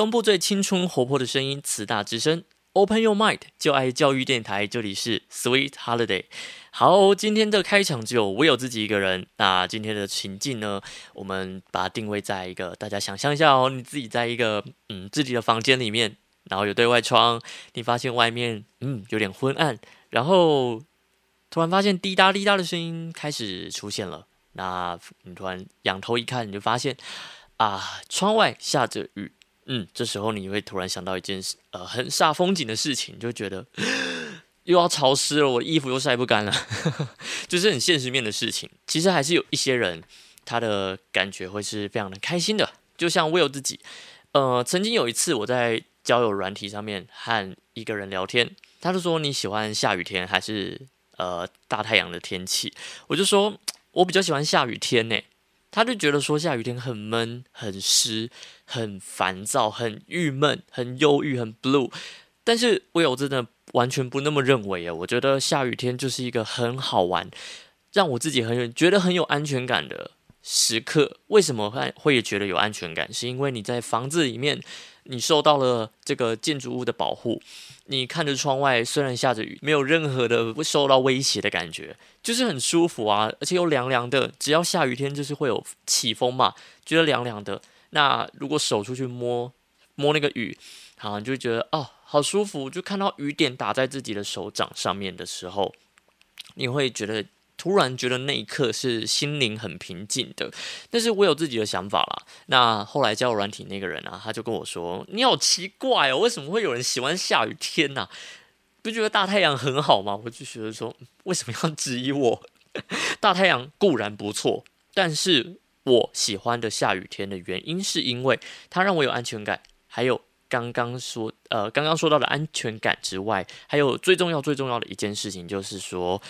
东部最青春活泼的声音，慈大之声，Open Your Mind，就爱教育电台，这里是 Sweet Holiday。好，今天的开场只有我有自己一个人。那今天的情境呢，我们把它定位在一个大家想象一下哦，你自己在一个嗯自己的房间里面，然后有对外窗，你发现外面嗯有点昏暗，然后突然发现滴答滴答的声音开始出现了。那你突然仰头一看，你就发现啊，窗外下着雨。嗯，这时候你会突然想到一件事，呃，很煞风景的事情，就觉得又要潮湿了，我衣服又晒不干了，就是很现实面的事情。其实还是有一些人，他的感觉会是非常的开心的。就像 Will 自己，呃，曾经有一次我在交友软体上面和一个人聊天，他就说你喜欢下雨天还是呃大太阳的天气？我就说。我比较喜欢下雨天呢，他就觉得说下雨天很闷、很湿、很烦躁、很郁闷、很忧郁、很 blue。但是我有真的完全不那么认为啊！我觉得下雨天就是一个很好玩，让我自己很有觉得很有安全感的时刻。为什么会会觉得有安全感？是因为你在房子里面。你受到了这个建筑物的保护，你看着窗外，虽然下着雨，没有任何的受到威胁的感觉，就是很舒服啊，而且又凉凉的。只要下雨天，就是会有起风嘛，觉得凉凉的。那如果手出去摸摸那个雨，好，你就觉得哦，好舒服。就看到雨点打在自己的手掌上面的时候，你会觉得。突然觉得那一刻是心灵很平静的，但是我有自己的想法啦。那后来交软体那个人啊，他就跟我说：“你好奇怪哦，为什么会有人喜欢下雨天呢？不觉得大太阳很好吗？”我就觉得说，为什么要质疑我？大太阳固然不错，但是我喜欢的下雨天的原因，是因为它让我有安全感。还有刚刚说呃，刚刚说到的安全感之外，还有最重要最重要的一件事情，就是说。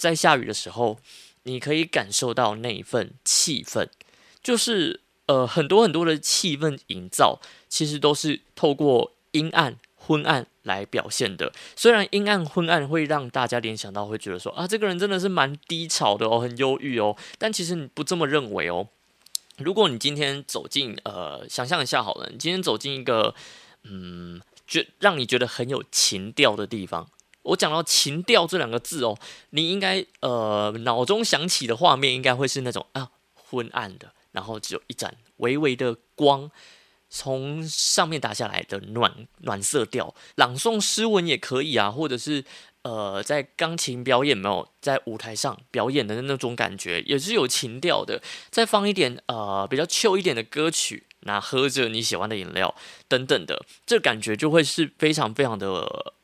在下雨的时候，你可以感受到那一份气氛，就是呃很多很多的气氛营造，其实都是透过阴暗、昏暗来表现的。虽然阴暗、昏暗会让大家联想到，会觉得说啊，这个人真的是蛮低潮的哦，很忧郁哦。但其实你不这么认为哦。如果你今天走进呃，想象一下好了，你今天走进一个嗯，觉让你觉得很有情调的地方。我讲到情调这两个字哦，你应该呃脑中想起的画面应该会是那种啊昏暗的，然后只有一盏微微的光从上面打下来的暖暖色调，朗诵诗文也可以啊，或者是呃在钢琴表演没有在舞台上表演的那种感觉也是有情调的，再放一点呃比较 chill 一点的歌曲，那喝着你喜欢的饮料等等的，这感觉就会是非常非常的。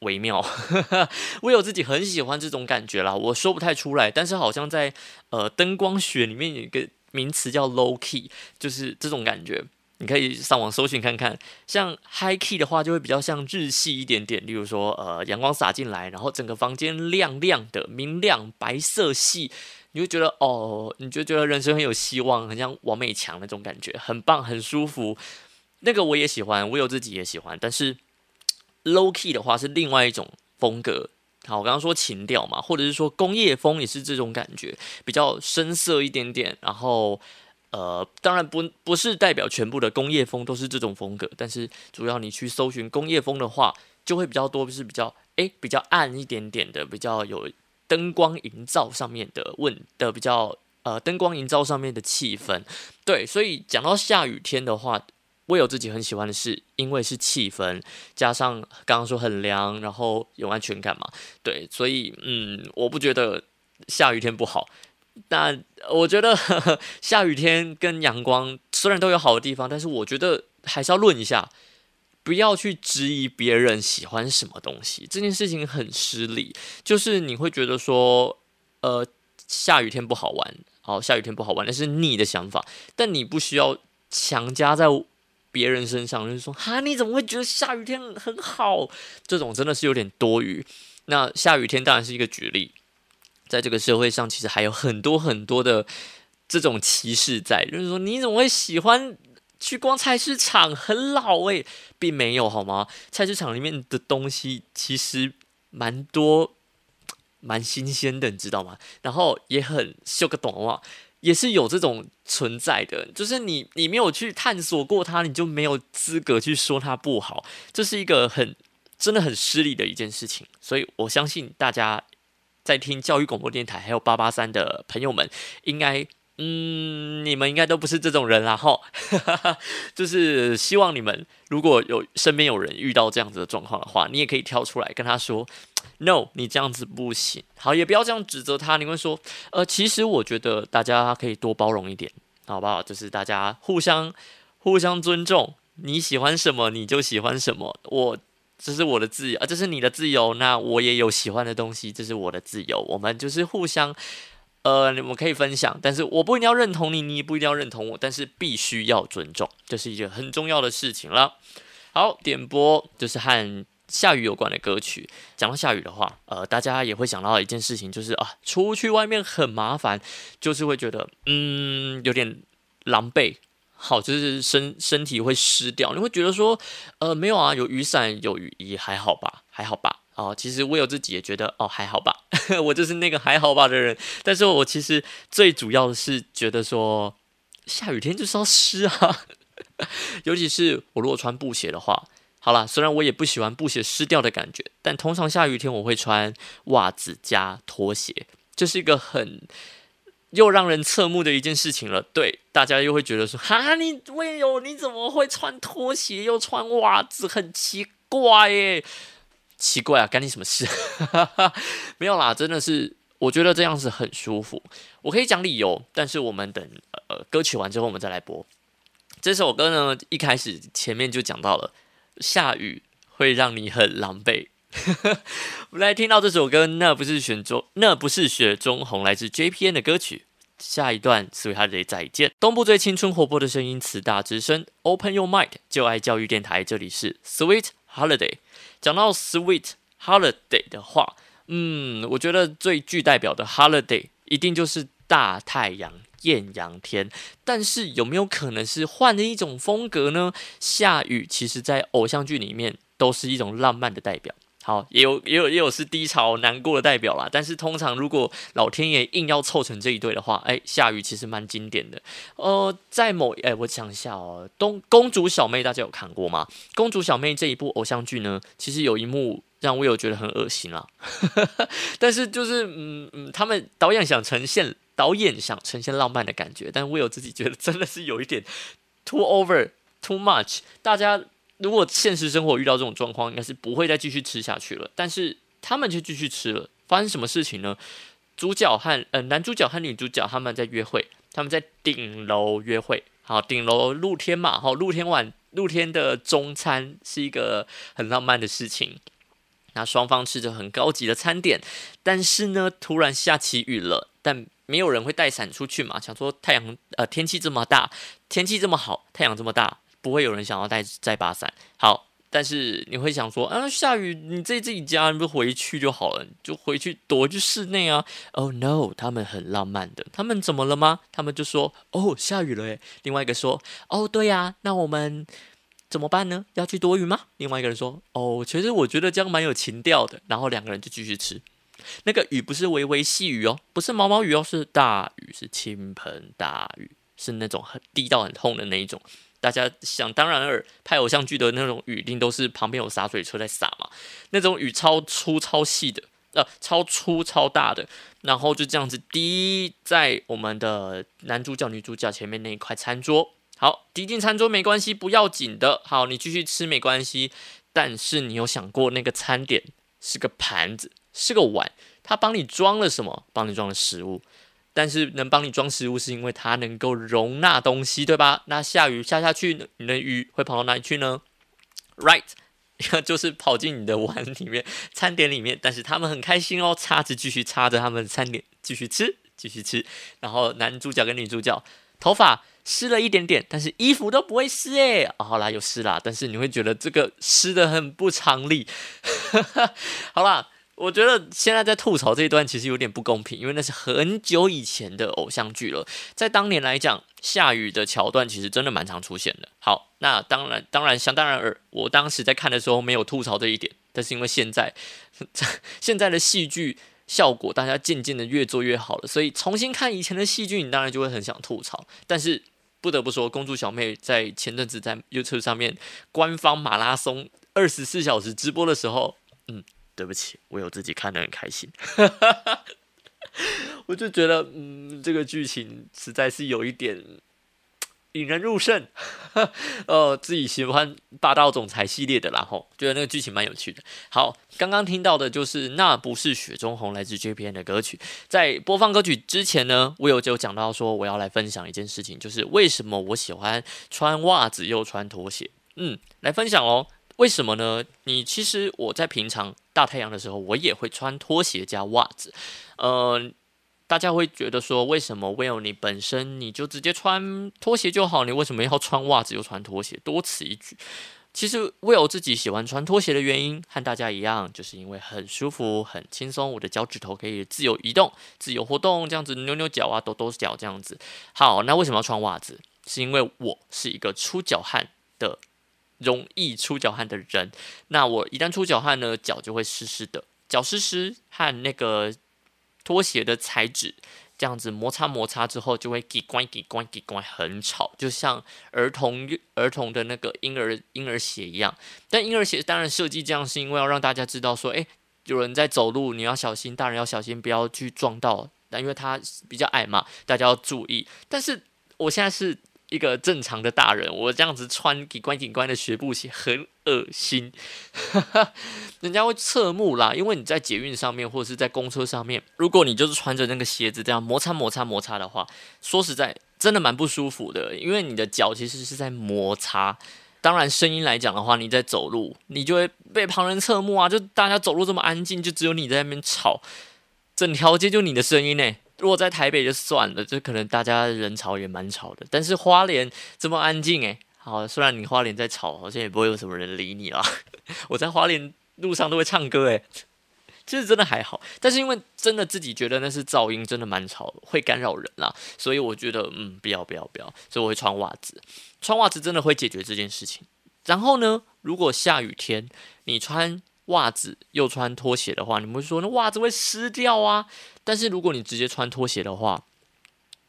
微妙，我有自己很喜欢这种感觉啦，我说不太出来，但是好像在呃灯光学里面有一个名词叫 low key，就是这种感觉，你可以上网搜寻看看。像 high key 的话，就会比较像日系一点点，例如说呃阳光洒进来，然后整个房间亮亮的、明亮白色系，你会觉得哦，你就觉得人生很有希望，很像王美强那种感觉，很棒，很舒服。那个我也喜欢，我有自己也喜欢，但是。Low key 的话是另外一种风格，好，我刚刚说情调嘛，或者是说工业风也是这种感觉，比较深色一点点。然后，呃，当然不不是代表全部的工业风都是这种风格，但是主要你去搜寻工业风的话，就会比较多，就是比较诶比较暗一点点的，比较有灯光营造上面的问的比较呃灯光营造上面的气氛。对，所以讲到下雨天的话。我有自己很喜欢的是，因为是气氛，加上刚刚说很凉，然后有安全感嘛，对，所以嗯，我不觉得下雨天不好。但我觉得 下雨天跟阳光虽然都有好的地方，但是我觉得还是要论一下，不要去质疑别人喜欢什么东西，这件事情很失礼。就是你会觉得说，呃，下雨天不好玩，好，下雨天不好玩，那是你的想法，但你不需要强加在。别人身上就是说，哈，你怎么会觉得下雨天很好？这种真的是有点多余。那下雨天当然是一个举例，在这个社会上，其实还有很多很多的这种歧视在，就是说，你怎么会喜欢去逛菜市场？很老诶，并没有好吗？菜市场里面的东西其实蛮多，蛮新鲜的，你知道吗？然后也很秀个短袜。也是有这种存在的，就是你你没有去探索过它，你就没有资格去说它不好，这是一个很真的很失礼的一件事情。所以我相信大家在听教育广播电台还有八八三的朋友们，应该嗯，你们应该都不是这种人啦哈，就是希望你们如果有身边有人遇到这样子的状况的话，你也可以跳出来跟他说。No，你这样子不行。好，也不要这样指责他。你会说，呃，其实我觉得大家可以多包容一点，好不好？就是大家互相互相尊重。你喜欢什么，你就喜欢什么。我这是我的自由啊，这是你的自由。那我也有喜欢的东西，这是我的自由。我们就是互相，呃，我们可以分享，但是我不一定要认同你，你也不一定要认同我，但是必须要尊重，这是一件很重要的事情了。好，点播就是和。下雨有关的歌曲，讲到下雨的话，呃，大家也会想到一件事情，就是啊，出去外面很麻烦，就是会觉得嗯有点狼狈，好，就是身身体会湿掉。你会觉得说，呃，没有啊，有雨伞有雨衣还好吧，还好吧。哦，其实我有自己也觉得哦还好吧，我就是那个还好吧的人。但是我其实最主要的是觉得说，下雨天就是要湿啊，尤其是我如果穿布鞋的话。好了，虽然我也不喜欢布鞋湿掉的感觉，但通常下雨天我会穿袜子加拖鞋，这是一个很又让人侧目的一件事情了。对，大家又会觉得说：“哈，你为有你怎么会穿拖鞋又穿袜子？很奇怪耶！”奇怪啊，干你什么事？没有啦，真的是，我觉得这样子很舒服。我可以讲理由，但是我们等呃歌曲完之后我们再来播。这首歌呢，一开始前面就讲到了。下雨会让你很狼狈。我们来听到这首歌，那不是雪中，那不是雪中红，来自 JPN 的歌曲。下一段，Sweet Holiday 再见。东部最青春活泼的声音，慈大之声，Open Your Mind，就爱教育电台。这里是 Sweet Holiday。讲到 Sweet Holiday 的话，嗯，我觉得最具代表的 Holiday 一定就是大太阳。艳阳天，但是有没有可能是换了一种风格呢？下雨其实，在偶像剧里面都是一种浪漫的代表。好，也有也有也有是低潮难过的代表啦。但是通常如果老天爷硬要凑成这一对的话，哎，下雨其实蛮经典的。呃，在某哎，我想一下哦，东公主小妹大家有看过吗？公主小妹这一部偶像剧呢，其实有一幕让我有觉得很恶心啦。但是就是嗯嗯，他们导演想呈现。导演想呈现浪漫的感觉，但我有自己觉得真的是有一点 too over too much。大家如果现实生活遇到这种状况，应该是不会再继续吃下去了。但是他们却继续吃了，发生什么事情呢？主角和呃男主角和女主角他们在约会，他们在顶楼约会。好，顶楼露天嘛，好，露天晚露天的中餐是一个很浪漫的事情。那双方吃着很高级的餐点，但是呢，突然下起雨了，但没有人会带伞出去嘛？想说太阳呃天气这么大，天气这么好，太阳这么大，不会有人想要带带把伞。好，但是你会想说啊，下雨你在自己家，你不回去就好了，就回去躲去室内啊。Oh no，他们很浪漫的，他们怎么了吗？他们就说哦下雨了诶。另外一个说哦对呀，那我们怎么办呢？要去躲雨吗？另外一个人说哦，其实我觉得这样蛮有情调的。然后两个人就继续吃。那个雨不是微微细雨哦，不是毛毛雨哦，是大雨，是倾盆大雨，是那种很滴到很痛的那一种。大家想当然尔，拍偶像剧的那种雨，一定都是旁边有洒水车在洒嘛。那种雨超粗超细的，呃，超粗超大的，然后就这样子滴在我们的男主角、女主角前面那一块餐桌。好，滴进餐桌没关系，不要紧的。好，你继续吃没关系。但是你有想过，那个餐点是个盘子？是个碗，它帮你装了什么？帮你装了食物，但是能帮你装食物，是因为它能够容纳东西，对吧？那下雨下下去，你的雨会跑到哪里去呢？Right，就是跑进你的碗里面、餐点里面。但是他们很开心哦，叉子继续插着他们的餐点，继续吃，继续吃。然后男主角跟女主角头发湿了一点点，但是衣服都不会湿诶。好啦，有湿啦，但是你会觉得这个湿的很不常理。好啦。我觉得现在在吐槽这一段其实有点不公平，因为那是很久以前的偶像剧了。在当年来讲，下雨的桥段其实真的蛮常出现的。好，那当然，当然，想当然尔，我当时在看的时候没有吐槽这一点，但是因为现在，现在的戏剧效果，大家渐渐的越做越好了。所以重新看以前的戏剧，你当然就会很想吐槽。但是不得不说，公主小妹在前阵子在 YouTube 上面官方马拉松二十四小时直播的时候，嗯，对不起，我有自己看得很开心。我就觉得，嗯，这个剧情实在是有一点引人入胜。呃，自己喜欢霸道总裁系列的，然后觉得那个剧情蛮有趣的。好，刚刚听到的就是《那不是雪中红》来自 JPN 的歌曲。在播放歌曲之前呢，我有就讲到说，我要来分享一件事情，就是为什么我喜欢穿袜子又穿拖鞋。嗯，来分享哦。为什么呢？你其实我在平常大太阳的时候，我也会穿拖鞋加袜子。呃，大家会觉得说，为什么 Will 你本身你就直接穿拖鞋就好，你为什么要穿袜子又穿拖鞋？多此一举。其实 Will 自己喜欢穿拖鞋的原因和大家一样，就是因为很舒服、很轻松，我的脚趾头可以自由移动、自由活动，这样子扭扭脚啊、抖抖脚这样子。好，那为什么要穿袜子？是因为我是一个出脚汗的。容易出脚汗的人，那我一旦出脚汗呢，脚就会湿湿的，脚湿湿和那个拖鞋的材质这样子摩擦摩擦之后，就会叽关叽关叽关，很吵，就像儿童儿童的那个婴儿婴儿鞋一样。但婴儿鞋当然设计这样，是因为要让大家知道说，诶，有人在走路，你要小心，大人要小心，不要去撞到。但因为它比较矮嘛，大家要注意。但是我现在是。一个正常的大人，我这样子穿警官警官的学步鞋很恶心，人家会侧目啦。因为你在捷运上面或者是在公车上面，如果你就是穿着那个鞋子这样摩擦摩擦摩擦的话，说实在真的蛮不舒服的。因为你的脚其实是在摩擦。当然，声音来讲的话，你在走路，你就会被旁人侧目啊。就大家走路这么安静，就只有你在那边吵，整条街就你的声音呢。如果在台北就算了，就可能大家人潮也蛮吵的。但是花莲这么安静诶，好，虽然你花莲在吵，好像也不会有什么人理你啦。我在花莲路上都会唱歌诶，其实真的还好。但是因为真的自己觉得那是噪音，真的蛮吵，会干扰人啦。所以我觉得嗯，不要不要不要。所以我会穿袜子，穿袜子真的会解决这件事情。然后呢，如果下雨天你穿袜子又穿拖鞋的话，你们会说那袜子会湿掉啊？但是如果你直接穿拖鞋的话，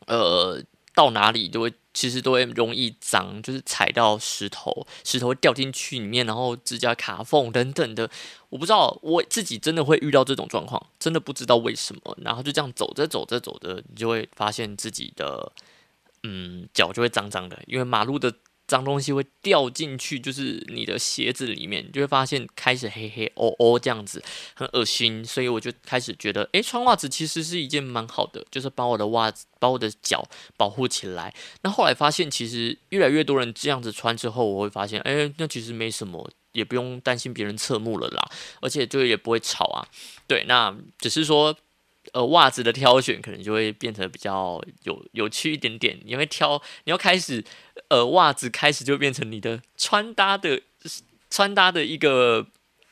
呃，到哪里都会其实都会容易脏，就是踩到石头，石头掉进去里面，然后指甲卡缝等等的。我不知道我自己真的会遇到这种状况，真的不知道为什么。然后就这样走着走着走着，你就会发现自己的嗯脚就会脏脏的，因为马路的。脏东西会掉进去，就是你的鞋子里面，就会发现开始黑黑哦哦这样子，很恶心。所以我就开始觉得，诶，穿袜子其实是一件蛮好的，就是把我的袜子、把我的脚保护起来。那后来发现，其实越来越多人这样子穿之后，我会发现，诶，那其实没什么，也不用担心别人侧目了啦，而且就也不会吵啊。对，那只是说。呃，袜子的挑选可能就会变成比较有有趣一点点。你会挑，你要开始，呃，袜子开始就变成你的穿搭的穿搭的一个，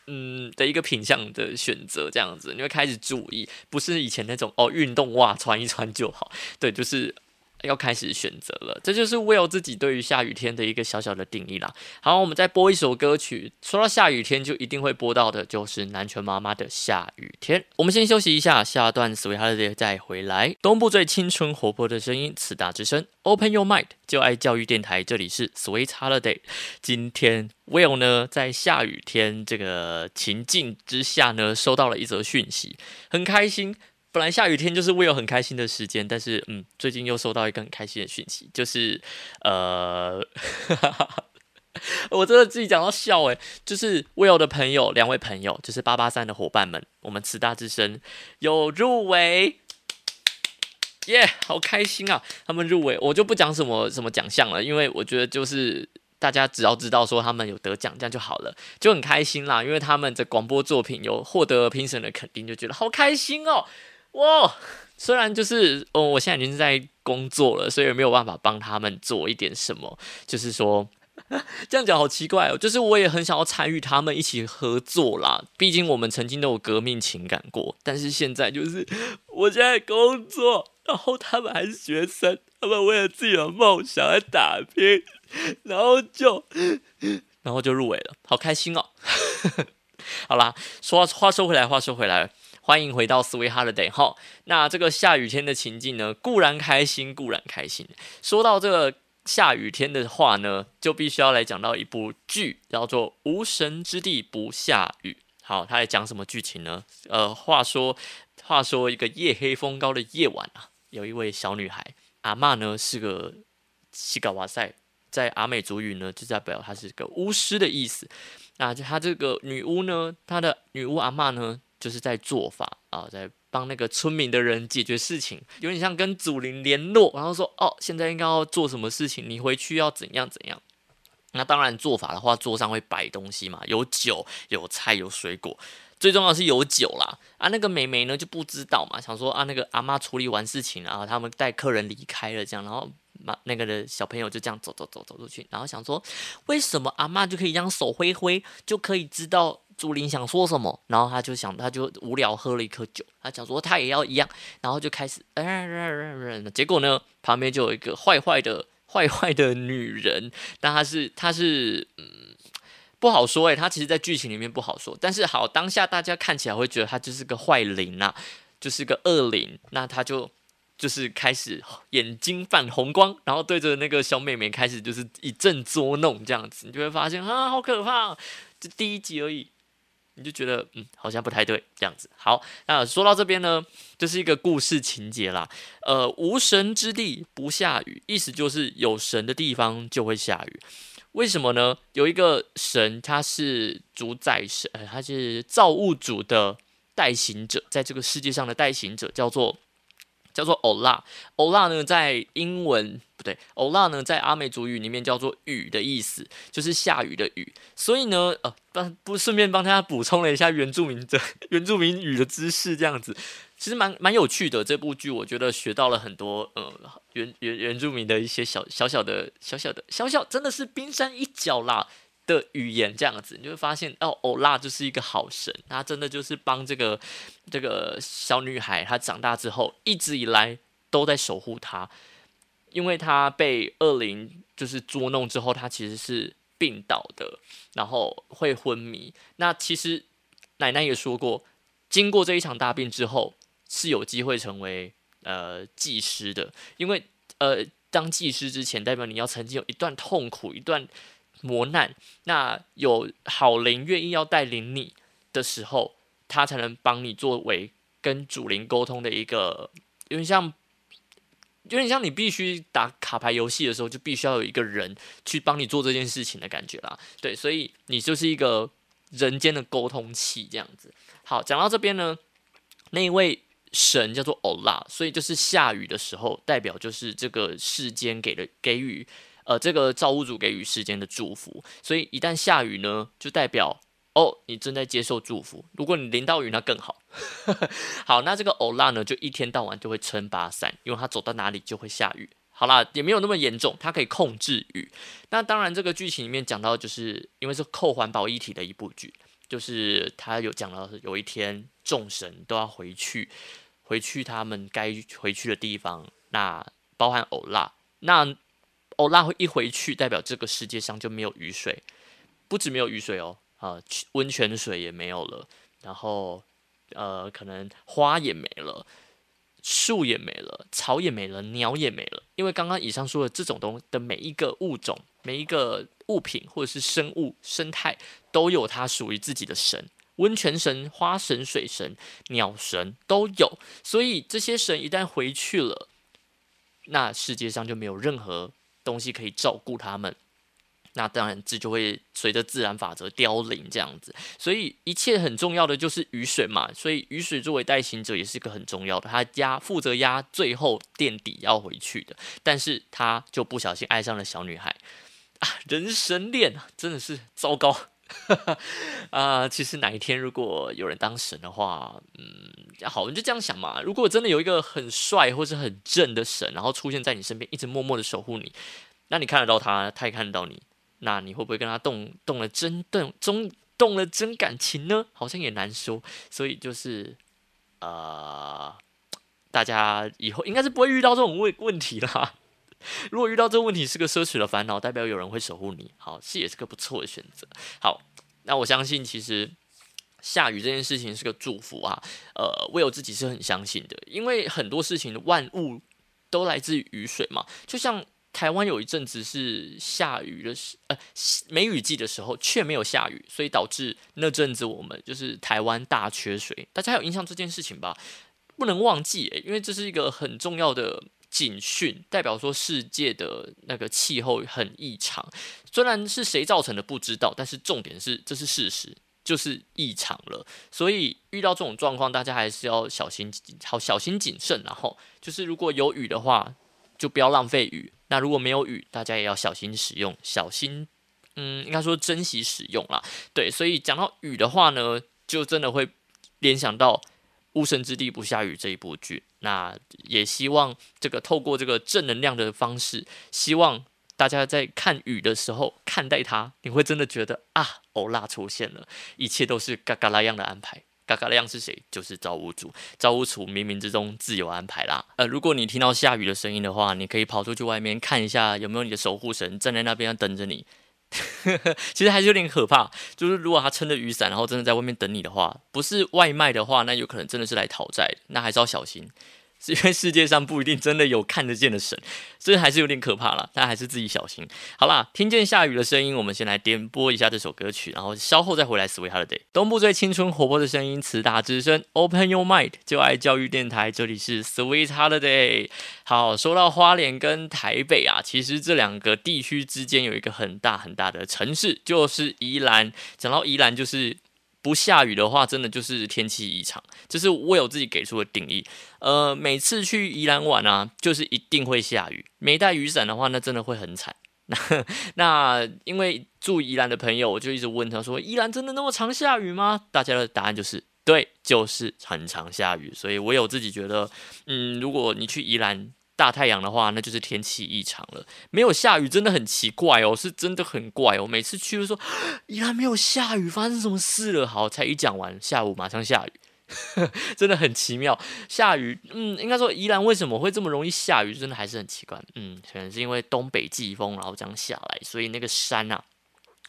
嗯，的一个品相的选择，这样子，你会开始注意，不是以前那种哦，运动袜穿一穿就好。对，就是。要开始选择了，这就是 Will 自己对于下雨天的一个小小的定义啦。好，我们再播一首歌曲。说到下雨天，就一定会播到的，就是南拳妈妈的《下雨天》。我们先休息一下，下段 Sweet Holiday 再回来。东部最青春活泼的声音，慈大之声，Open Your Mind，就爱教育电台。这里是 Sweet Holiday。今天 Will 呢，在下雨天这个情境之下呢，收到了一则讯息，很开心。本来下雨天就是我有很开心的时间，但是嗯，最近又收到一个很开心的讯息，就是呃，我真的自己讲到笑诶，就是 Will 的朋友，两位朋友，就是八八三的伙伴们，我们慈大之声有入围，耶，好开心啊！他们入围，我就不讲什么什么奖项了，因为我觉得就是大家只要知道说他们有得奖，这样就好了，就很开心啦。因为他们的广播作品有获得评审的肯定，就觉得好开心哦。哇，虽然就是哦，我现在已经在工作了，所以没有办法帮他们做一点什么。就是说，这样讲好奇怪哦。就是我也很想要参与他们一起合作啦，毕竟我们曾经都有革命情感过。但是现在就是 我现在工作，然后他们还是学生，他们为了自己的梦想来打拼，然后就然后就入围了，好开心哦。好啦，说话说回来，话说回来。欢迎回到 Sweet Holiday 哈。那这个下雨天的情境呢，固然开心，固然开心。说到这个下雨天的话呢，就必须要来讲到一部剧，叫做《无神之地不下雨》。好，他在讲什么剧情呢？呃，话说，话说一个夜黑风高的夜晚啊，有一位小女孩，阿嬷呢是个西嘎瓦塞，在阿美族语呢就代表她是个巫师的意思。那就她这个女巫呢，她的女巫阿嬷呢。就是在做法啊，在帮那个村民的人解决事情，有点像跟祖灵联络，然后说哦，现在应该要做什么事情，你回去要怎样怎样。那当然做法的话，桌上会摆东西嘛，有酒、有菜、有水果，最重要是有酒啦。啊，那个美眉呢就不知道嘛，想说啊，那个阿妈处理完事情啊，他们带客人离开了，这样，然后妈那个的小朋友就这样走走走走出去，然后想说，为什么阿妈就可以这样手挥挥就可以知道？朱琳想说什么，然后他就想，他就无聊喝了一颗酒，他想说他也要一样，然后就开始，结果呢，旁边就有一个坏坏的、坏坏的女人，但她是，她是，嗯，不好说诶，她其实，在剧情里面不好说，但是好，当下大家看起来会觉得她就是个坏灵呐，就是个恶灵，那她就就是开始眼睛泛红光，然后对着那个小妹妹开始就是一阵捉弄，这样子，你就会发现啊，好可怕，这第一集而已。你就觉得嗯，好像不太对这样子。好，那说到这边呢，就是一个故事情节啦。呃，无神之地不下雨，意思就是有神的地方就会下雨。为什么呢？有一个神，他是主宰神，呃，他是造物主的代行者，在这个世界上的代行者叫做。叫做欧拉，欧拉呢，在英文不对，欧拉呢，在阿美族语里面叫做雨的意思，就是下雨的雨。所以呢，呃，帮不顺便帮大家补充了一下原住民的原住民语的知识，这样子其实蛮蛮有趣的。这部剧我觉得学到了很多，呃，原原原住民的一些小小小的小小的小小，真的是冰山一角啦。的语言这样子，你就会发现哦，欧拉就是一个好神，他真的就是帮这个这个小女孩，她长大之后一直以来都在守护她，因为她被恶灵就是捉弄之后，她其实是病倒的，然后会昏迷。那其实奶奶也说过，经过这一场大病之后，是有机会成为呃技师的，因为呃当技师之前，代表你要曾经有一段痛苦，一段。磨难，那有好灵愿意要带领你的时候，他才能帮你作为跟主灵沟通的一个，有点像，有点像你必须打卡牌游戏的时候，就必须要有一个人去帮你做这件事情的感觉啦。对，所以你就是一个人间的沟通器这样子。好，讲到这边呢，那一位神叫做欧拉，所以就是下雨的时候，代表就是这个世间给的给予。呃，这个造物主给予世间的祝福，所以一旦下雨呢，就代表哦，你正在接受祝福。如果你淋到雨，那更好。好，那这个欧拉呢，就一天到晚就会撑把伞，因为他走到哪里就会下雨。好啦，也没有那么严重，它可以控制雨。那当然，这个剧情里面讲到，就是因为是扣环保一体的一部剧，就是他有讲到有一天众神都要回去，回去他们该回去的地方，那包含欧拉，那。欧拉一回去，代表这个世界上就没有雨水，不止没有雨水哦，啊，温泉水也没有了，然后呃，可能花也没了，树也没了，草也没了，鸟也没了，因为刚刚以上说的这种东的每一个物种、每一个物品或者是生物生态，都有它属于自己的神，温泉神、花神、水神、鸟神都有，所以这些神一旦回去了，那世界上就没有任何。东西可以照顾他们，那当然这就会随着自然法则凋零这样子。所以一切很重要的就是雨水嘛，所以雨水作为代行者也是一个很重要的，他压负责压最后垫底要回去的。但是他就不小心爱上了小女孩啊，人生恋啊，真的是糟糕 啊！其实哪一天如果有人当神的话，嗯，好，你就这样想嘛。如果真的有一个很帅或是很正的神，然后出现在你身边，一直默默的守护你。那你看得到他，他也看得到你，那你会不会跟他动动了真动中动了真感情呢？好像也难说，所以就是呃，大家以后应该是不会遇到这种问问题啦。如果遇到这个问题是个奢侈的烦恼，代表有人会守护你，好是也是个不错的选择。好，那我相信其实下雨这件事情是个祝福啊，呃，我有自己是很相信的，因为很多事情万物都来自于雨水嘛。就像台湾有一阵子是下雨的时，呃，梅雨季的时候却没有下雨，所以导致那阵子我们就是台湾大缺水。大家有印象这件事情吧？不能忘记，因为这是一个很重要的警讯，代表说世界的那个气候很异常。虽然是谁造成的不知道，但是重点是这是事实。就是异常了，所以遇到这种状况，大家还是要小心，好小心谨慎。然后就是如果有雨的话，就不要浪费雨；那如果没有雨，大家也要小心使用，小心，嗯，应该说珍惜使用啦。对，所以讲到雨的话呢，就真的会联想到《无神之地不下雨》这一部剧。那也希望这个透过这个正能量的方式，希望。大家在看雨的时候看待它，你会真的觉得啊，欧拉出现了，一切都是嘎嘎拉样的安排。嘎嘎拉样是谁？就是造物主。造物主冥冥之中自有安排啦。呃，如果你听到下雨的声音的话，你可以跑出去外面看一下，有没有你的守护神站在那边等着你。其实还是有点可怕，就是如果他撑着雨伞，然后真的在外面等你的话，不是外卖的话，那有可能真的是来讨债，那还是要小心。因为世界上不一定真的有看得见的神，所以还是有点可怕了。大家还是自己小心。好啦，听见下雨的声音，我们先来点播一下这首歌曲，然后稍后再回来。Sweet Holiday，东部最青春活泼的声音，慈大之声，Open Your Mind，就爱教育电台，这里是 Sweet Holiday。好，说到花莲跟台北啊，其实这两个地区之间有一个很大很大的城市，就是宜兰。讲到宜兰，就是。不下雨的话，真的就是天气异常，这是我有自己给出的定义。呃，每次去宜兰玩啊，就是一定会下雨。没带雨伞的话，那真的会很惨。那那因为住宜兰的朋友，我就一直问他说：“宜兰真的那么常下雨吗？”大家的答案就是对，就是很常下雨。所以我有自己觉得，嗯，如果你去宜兰。大太阳的话，那就是天气异常了。没有下雨，真的很奇怪哦，是真的很怪哦。每次去都说宜兰没有下雨，发生什么事了？好，才一讲完，下午马上下雨，真的很奇妙。下雨，嗯，应该说宜兰为什么会这么容易下雨，真的还是很奇怪。嗯，可能是因为东北季风，然后这样下来，所以那个山啊，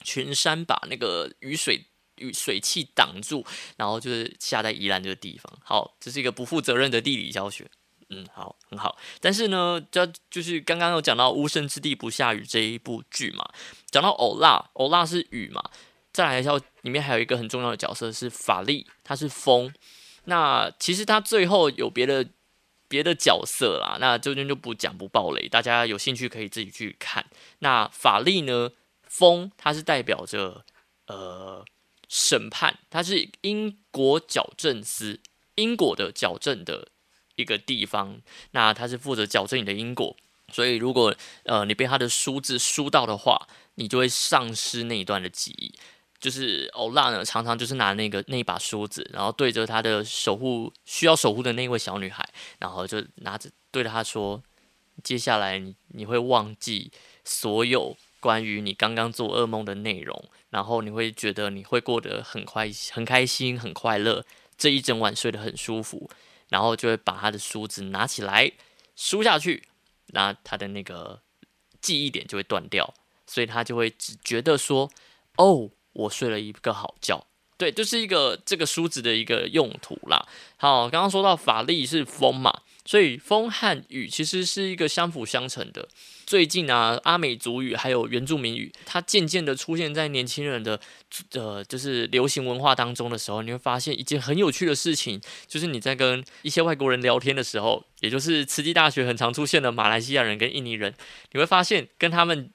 群山把那个雨水雨水汽挡住，然后就是下在宜兰这个地方。好，这是一个不负责任的地理教学。嗯，好，很好。但是呢，就就是刚刚有讲到《无神之地不下雨》这一部剧嘛，讲到欧拉，欧拉是雨嘛。再来一下，里面还有一个很重要的角色是法力，他是风。那其实他最后有别的别的角色啦，那这边就不讲不暴雷，大家有兴趣可以自己去看。那法力呢，风，它是代表着呃审判，它是因果矫正司，因果的矫正的。一个地方，那他是负责矫正你的因果，所以如果呃你被他的梳子梳到的话，你就会丧失那一段的记忆。就是欧拉呢，常常就是拿那个那把梳子，然后对着他的守护需要守护的那位小女孩，然后就拿着对着她说：“接下来你你会忘记所有关于你刚刚做噩梦的内容，然后你会觉得你会过得很快很开心很快乐，这一整晚睡得很舒服。”然后就会把他的梳子拿起来梳下去，那他的那个记忆点就会断掉，所以他就会只觉得说：“哦，我睡了一个好觉。”对，就是一个这个梳子的一个用途啦。好，刚刚说到法力是风嘛，所以风和雨其实是一个相辅相成的。最近啊，阿美族语还有原住民语，它渐渐的出现在年轻人的呃，就是流行文化当中的时候，你会发现一件很有趣的事情，就是你在跟一些外国人聊天的时候，也就是慈济大学很常出现的马来西亚人跟印尼人，你会发现跟他们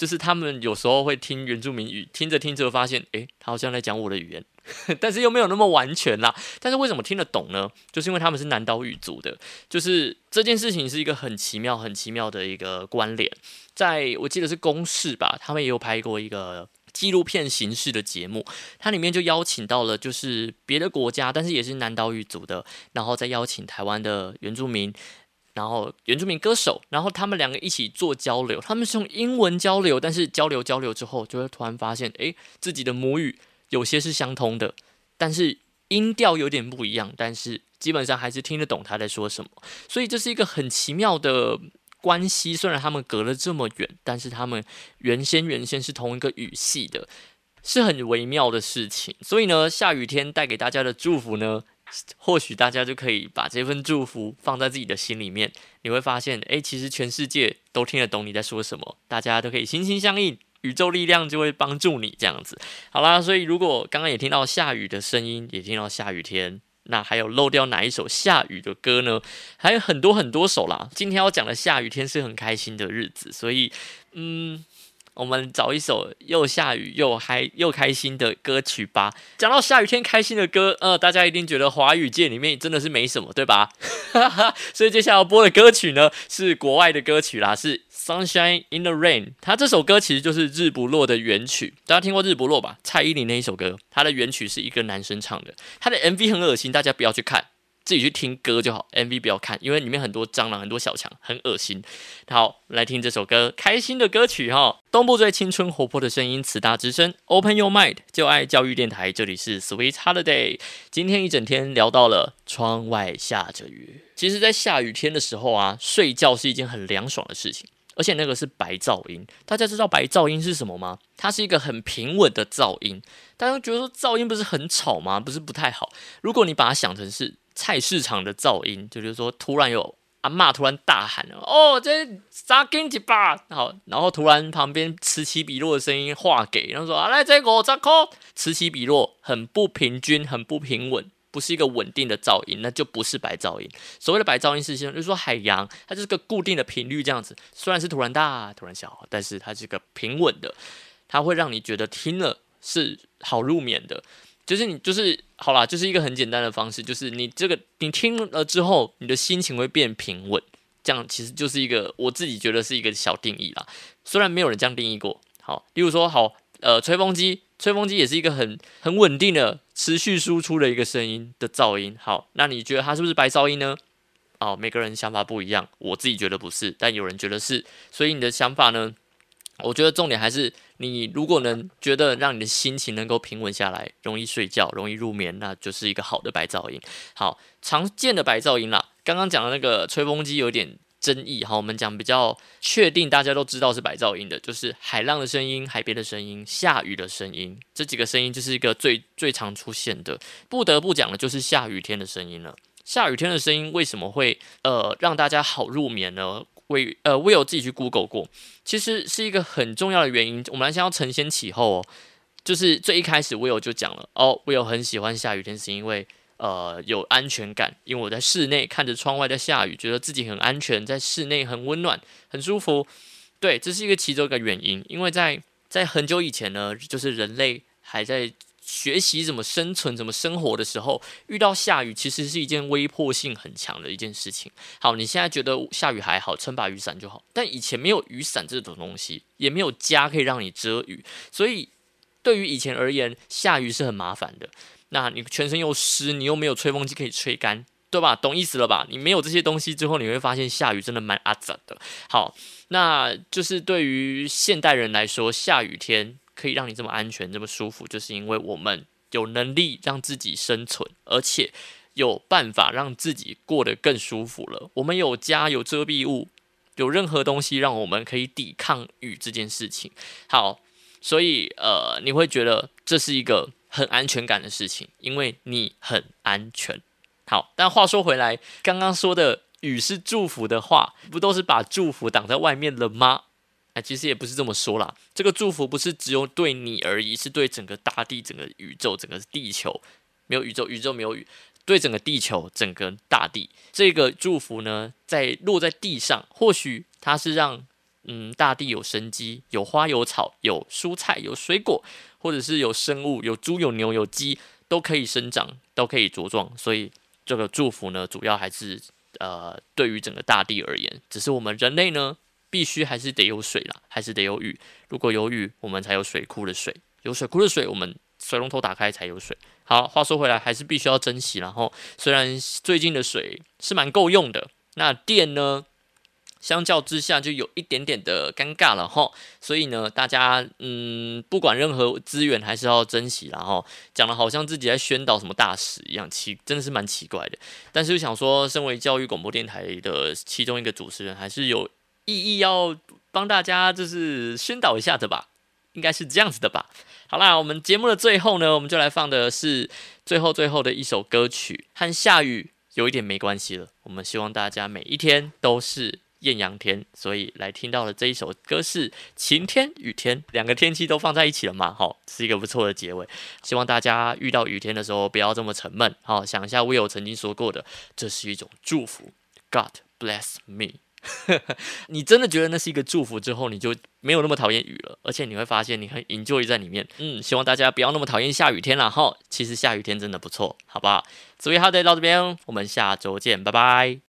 就是他们有时候会听原住民语，听着听着发现，诶，他好像在讲我的语言。但是又没有那么完全啦。但是为什么听得懂呢？就是因为他们是南岛语族的，就是这件事情是一个很奇妙、很奇妙的一个关联。在我记得是公视吧，他们也有拍过一个纪录片形式的节目，它里面就邀请到了就是别的国家，但是也是南岛语族的，然后再邀请台湾的原住民，然后原住民歌手，然后他们两个一起做交流。他们是用英文交流，但是交流交流之后，就会突然发现，诶，自己的母语。有些是相通的，但是音调有点不一样，但是基本上还是听得懂他在说什么。所以这是一个很奇妙的关系。虽然他们隔了这么远，但是他们原先原先是同一个语系的。是很微妙的事情。所以呢，下雨天带给大家的祝福呢，或许大家就可以把这份祝福放在自己的心里面，你会发现，诶，其实全世界都听得懂你在说什么，大家都可以心心相印。宇宙力量就会帮助你这样子，好啦，所以如果刚刚也听到下雨的声音，也听到下雨天，那还有漏掉哪一首下雨的歌呢？还有很多很多首啦。今天要讲的下雨天是很开心的日子，所以嗯。我们找一首又下雨又嗨又开心的歌曲吧。讲到下雨天开心的歌，呃，大家一定觉得华语界里面真的是没什么，对吧？所以接下来要播的歌曲呢，是国外的歌曲啦，是《Sunshine in the Rain》。它这首歌其实就是《日不落》的原曲，大家听过《日不落》吧？蔡依林那一首歌，它的原曲是一个男生唱的，他的 MV 很恶心，大家不要去看。自己去听歌就好，MV 不要看，因为里面很多蟑螂、很多小强，很恶心。好，来听这首歌，开心的歌曲哈。东部最青春活泼的声音，慈大之声，Open Your Mind，就爱教育电台，这里是 Sweet Holiday。今天一整天聊到了窗外下着雨。其实，在下雨天的时候啊，睡觉是一件很凉爽的事情，而且那个是白噪音。大家知道白噪音是什么吗？它是一个很平稳的噪音。大家觉得说噪音不是很吵吗？不是不太好。如果你把它想成是。菜市场的噪音，就是说突然有阿妈突然大喊：“哦，这杀金几把！”好，然后突然旁边此起彼落的声音化给，然后说：“啊，来这个扎克，此起彼落，很不平均，很不平稳，不是一个稳定的噪音，那就不是白噪音。所谓的白噪音是什就是说海洋它就是个固定的频率，这样子，虽然是突然大突然小，但是它是个平稳的，它会让你觉得听了是好入眠的。就是你就是好啦，就是一个很简单的方式，就是你这个你听了之后，你的心情会变平稳，这样其实就是一个我自己觉得是一个小定义啦。虽然没有人这样定义过，好，例如说好，呃，吹风机，吹风机也是一个很很稳定的持续输出的一个声音的噪音。好，那你觉得它是不是白噪音呢？哦，每个人想法不一样，我自己觉得不是，但有人觉得是，所以你的想法呢？我觉得重点还是，你如果能觉得让你的心情能够平稳下来，容易睡觉，容易入眠，那就是一个好的白噪音。好，常见的白噪音啦，刚刚讲的那个吹风机有点争议。好，我们讲比较确定，大家都知道是白噪音的，就是海浪的声音、海边的声音、下雨的声音，这几个声音就是一个最最常出现的。不得不讲的就是下雨天的声音了。下雨天的声音为什么会呃让大家好入眠呢？为呃，我有自己去 Google 过，其实是一个很重要的原因。我们来先要承先启后哦，就是最一开始我有就讲了哦，我有很喜欢下雨天，是因为呃有安全感，因为我在室内看着窗外在下雨，觉得自己很安全，在室内很温暖、很舒服。对，这是一个其中一个原因。因为在在很久以前呢，就是人类还在。学习怎么生存、怎么生活的时候，遇到下雨，其实是一件威迫性很强的一件事情。好，你现在觉得下雨还好，撑把雨伞就好。但以前没有雨伞这种东西，也没有家可以让你遮雨，所以对于以前而言，下雨是很麻烦的。那你全身又湿，你又没有吹风机可以吹干，对吧？懂意思了吧？你没有这些东西之后，你会发现下雨真的蛮阿杂的。好，那就是对于现代人来说，下雨天。可以让你这么安全、这么舒服，就是因为我们有能力让自己生存，而且有办法让自己过得更舒服了。我们有家，有遮蔽物，有任何东西让我们可以抵抗雨这件事情。好，所以呃，你会觉得这是一个很安全感的事情，因为你很安全。好，但话说回来，刚刚说的雨是祝福的话，不都是把祝福挡在外面了吗？哎，其实也不是这么说啦。这个祝福不是只有对你而已，是对整个大地、整个宇宙、整个地球。没有宇宙，宇宙没有雨，对整个地球、整个大地，这个祝福呢，在落在地上，或许它是让嗯大地有生机，有花有草，有蔬菜有水果，或者是有生物，有猪有牛有鸡都可以生长，都可以茁壮。所以这个祝福呢，主要还是呃对于整个大地而言，只是我们人类呢。必须还是得有水啦，还是得有雨。如果有雨，我们才有水库的水；有水库的水，我们水龙头打开才有水。好，话说回来，还是必须要珍惜。然后，虽然最近的水是蛮够用的，那电呢，相较之下就有一点点的尴尬了哈。所以呢，大家嗯，不管任何资源，还是要珍惜。然后讲的好像自己在宣导什么大使一样，奇真的是蛮奇怪的。但是想说，身为教育广播电台的其中一个主持人，还是有。意义要帮大家就是宣导一下的吧，应该是这样子的吧。好啦，我们节目的最后呢，我们就来放的是最后最后的一首歌曲，和下雨有一点没关系了。我们希望大家每一天都是艳阳天，所以来听到的这一首歌是晴天、雨天两个天气都放在一起了嘛？好，是一个不错的结尾。希望大家遇到雨天的时候不要这么沉闷，好，想一下 Will 曾经说过的，这是一种祝福。God bless me。你真的觉得那是一个祝福之后，你就没有那么讨厌雨了，而且你会发现你很 enjoy 在里面。嗯，希望大家不要那么讨厌下雨天了哈。其实下雨天真的不错，好不好？所以好的，到这边，我们下周见，拜拜。